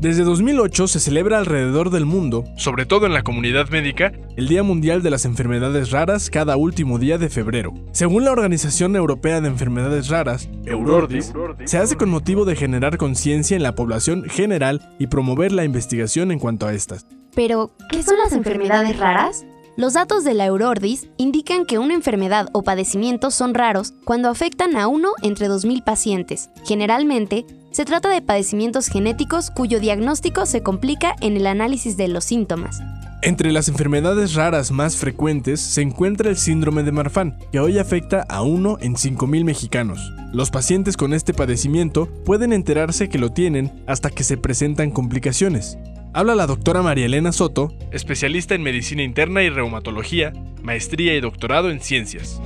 Desde 2008 se celebra alrededor del mundo, sobre todo en la comunidad médica, el Día Mundial de las Enfermedades Raras cada último día de febrero. Según la Organización Europea de Enfermedades Raras, Eurordis, se hace con motivo de generar conciencia en la población general y promover la investigación en cuanto a estas. Pero, ¿qué son las enfermedades raras? Los datos de la Eurordis indican que una enfermedad o padecimiento son raros cuando afectan a uno entre 2.000 pacientes. Generalmente, se trata de padecimientos genéticos cuyo diagnóstico se complica en el análisis de los síntomas. Entre las enfermedades raras más frecuentes se encuentra el síndrome de Marfan, que hoy afecta a uno en 5.000 mexicanos. Los pacientes con este padecimiento pueden enterarse que lo tienen hasta que se presentan complicaciones. Habla la doctora María Elena Soto, especialista en medicina interna y reumatología, maestría y doctorado en ciencias.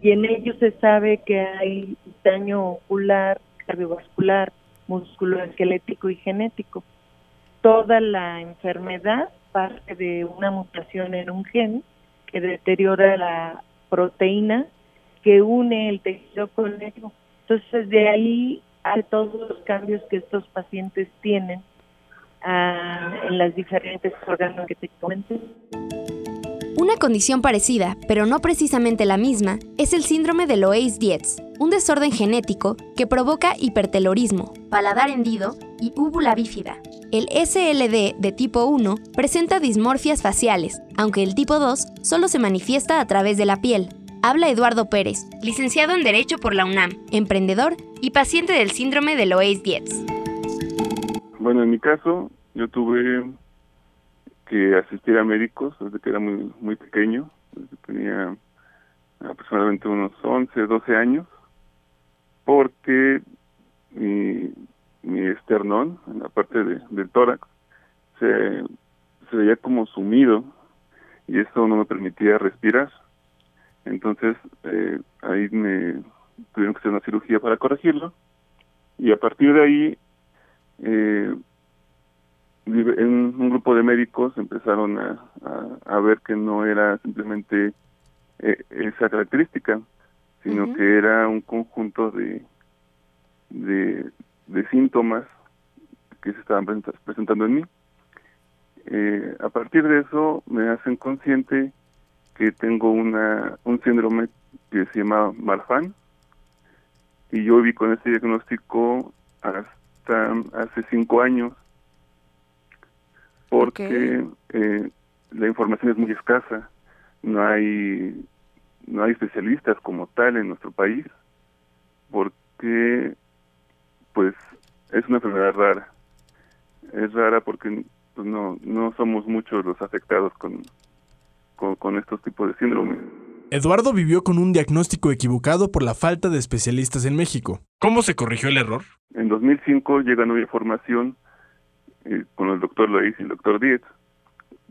Y en ello se sabe que hay daño ocular, cardiovascular, musculoesquelético y genético. Toda la enfermedad parte de una mutación en un gen que deteriora la proteína que une el tejido con ello. Entonces de ahí a todos los cambios que estos pacientes tienen en las diferentes órganos que te comenté. Una condición parecida, pero no precisamente la misma, es el síndrome de Loeys-Dietz, un desorden genético que provoca hipertelorismo, paladar hendido y úvula bífida. El SLD de tipo 1 presenta dismorfias faciales, aunque el tipo 2 solo se manifiesta a través de la piel. Habla Eduardo Pérez, licenciado en Derecho por la UNAM, emprendedor y paciente del síndrome de Loeys-Dietz. Bueno, en mi caso, yo tuve que asistir a médicos desde que era muy muy pequeño, desde que tenía aproximadamente unos 11, 12 años, porque mi, esternón, en la parte del tórax, se, se veía como sumido y eso no me permitía respirar. Entonces, eh, ahí me tuvieron que hacer una cirugía para corregirlo y a partir de ahí eh, en un grupo de médicos empezaron a, a, ver que no era simplemente eh, esa característica, sino que era un conjunto de, de, de, síntomas que se estaban presentando en mí. Eh, a partir de eso me hacen consciente que tengo una un síndrome que se llama Marfan y yo viví con ese diagnóstico hasta hace cinco años porque eh, la información es muy escasa, no hay no hay especialistas como tal en nuestro país, porque pues es una enfermedad rara. Es rara porque pues, no no somos muchos los afectados con, con, con estos tipos de síndromes. Eduardo vivió con un diagnóstico equivocado por la falta de especialistas en México. ¿Cómo se corrigió el error? En 2005 llega nueva información eh, con el doctor Lois y el doctor Dietz,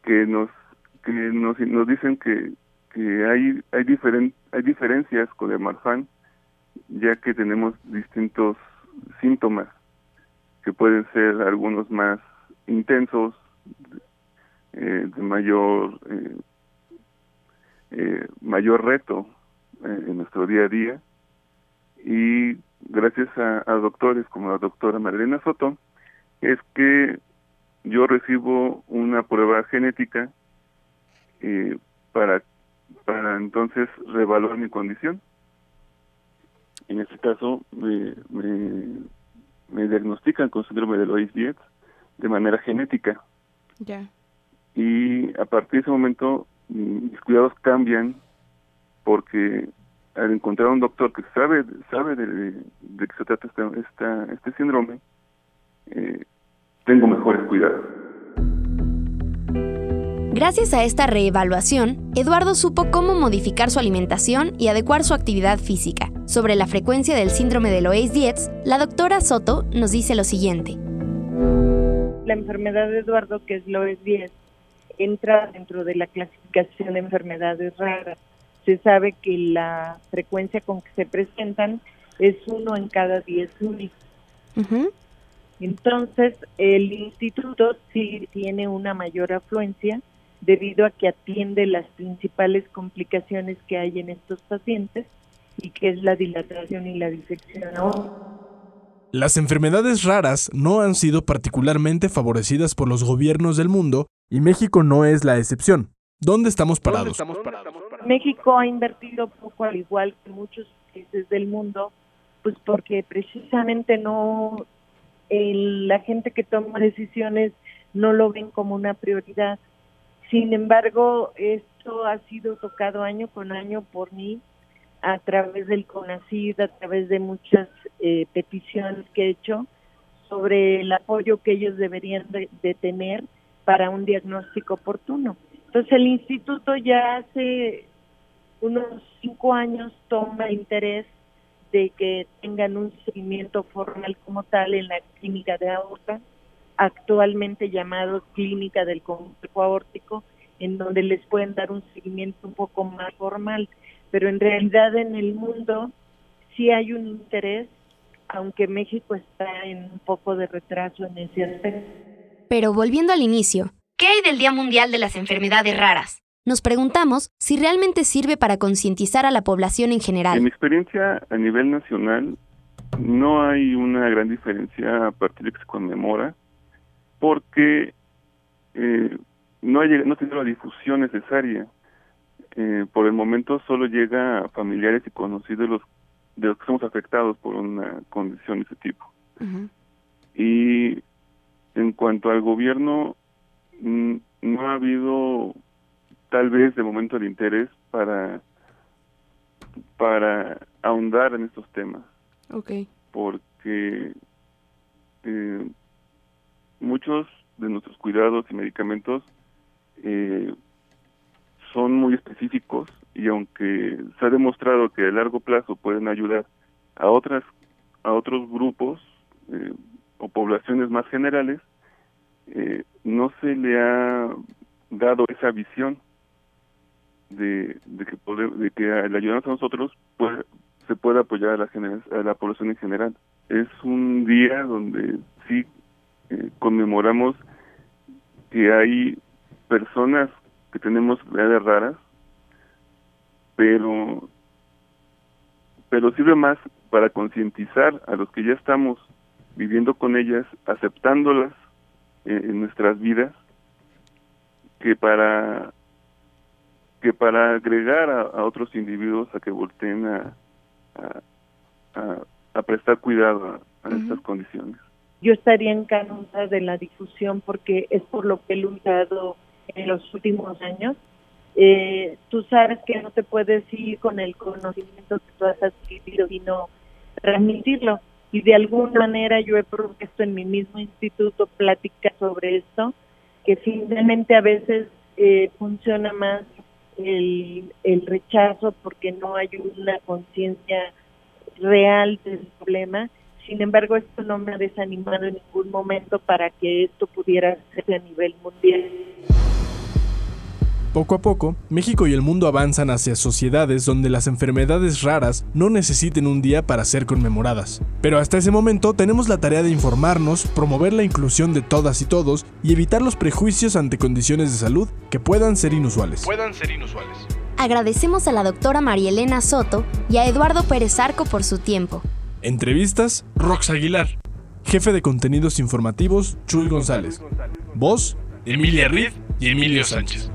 que nos que nos, nos dicen que, que hay hay, diferen, hay diferencias con el Marfan, ya que tenemos distintos síntomas que pueden ser algunos más intensos, eh, de mayor eh, eh mayor reto en nuestro día a día y gracias a, a doctores como la doctora Marilena Soto es que yo recibo una prueba genética eh, para para entonces revaluar mi condición. En este caso me, me, diagnostican con síndrome de Lois-Dietz de manera genética. Ya. Y a partir de ese momento mis cuidados cambian porque al encontrar un doctor que sabe sabe de, de que se trata esta, este síndrome, eh, tengo mejores cuidados. Gracias a esta reevaluación, Eduardo supo cómo modificar su alimentación y adecuar su actividad física. Sobre la frecuencia del síndrome de Loeys-Dietz, la doctora Soto nos dice lo siguiente. La enfermedad de Eduardo, que es Loeys-Dietz, entra dentro de la clasificación de enfermedades raras. Se sabe que la frecuencia con que se presentan es uno en cada diez únicos. Entonces, el instituto sí tiene una mayor afluencia debido a que atiende las principales complicaciones que hay en estos pacientes y que es la dilatación y la disección Las enfermedades raras no han sido particularmente favorecidas por los gobiernos del mundo y México no es la excepción. ¿Dónde estamos parados? México ha invertido poco al igual que muchos países del mundo, pues porque precisamente no la gente que toma decisiones no lo ven como una prioridad. Sin embargo, esto ha sido tocado año con año por mí a través del CONACID, a través de muchas eh, peticiones que he hecho sobre el apoyo que ellos deberían de, tener para un diagnóstico oportuno. Entonces el instituto ya hace unos cinco años toma interés de que tengan un seguimiento formal como tal en la clínica de aorta, actualmente llamado clínica del complejo aórtico, en donde les pueden dar un seguimiento un poco más formal pero en realidad en el mundo sí hay un interés, aunque México está en un poco de retraso en ese aspecto. Pero volviendo al inicio, ¿qué hay del Día Mundial de las Enfermedades Raras? Nos preguntamos si realmente sirve para concientizar a la población en general. En mi experiencia a nivel nacional, no hay una gran diferencia a partir de que se conmemora, porque eh, no, hay, no tiene la difusión necesaria. Eh, por el momento solo llega a familiares y conocidos de los, de los que somos afectados por una condición de ese tipo. Y en cuanto al gobierno, no ha habido tal vez de momento el interés para para ahondar en estos temas. Okay. Porque eh, muchos de nuestros cuidados y medicamentos eh, son muy específicos y aunque se ha demostrado que a largo plazo pueden ayudar a otras a otros grupos eh, o poblaciones más generales eh, no se le ha dado esa visión de, de que de que al ayudarnos a nosotros se puede apoyar a la, a la población en general. Es un día donde sí eh, conmemoramos que hay personas que tenemos edades raras, pero pero sirve más para concientizar a los que ya estamos viviendo con ellas, aceptándolas en, nuestras vidas, que para que para agregar a, otros individuos a que volteen a, a, prestar cuidado a, estas condiciones. Yo estaría encantada de la difusión porque es por lo que he luchado en los últimos años, eh, tú sabes que no te puedes ir con el conocimiento que tú has adquirido, sino transmitirlo. Y de alguna manera yo he propuesto en mi mismo instituto pláticas sobre esto, que finalmente a veces eh, funciona más el, el rechazo porque no hay una conciencia real del problema. Sin embargo, esto no me ha desanimado en ningún momento para que esto pudiera ser a nivel mundial. Poco a poco, México y el mundo avanzan hacia sociedades donde las enfermedades raras no necesiten un día para ser conmemoradas. Pero hasta ese momento tenemos la tarea de informarnos, promover la inclusión de todas y todos y evitar los prejuicios ante condiciones de salud que puedan ser inusuales. Puedan ser inusuales. Agradecemos a la doctora María Elena Soto y a Eduardo Pérez Arco por su tiempo. Entrevistas, Rox Aguilar. Jefe de contenidos informativos, Chuy González. Voz, Emilia Riz y Emilio Sánchez.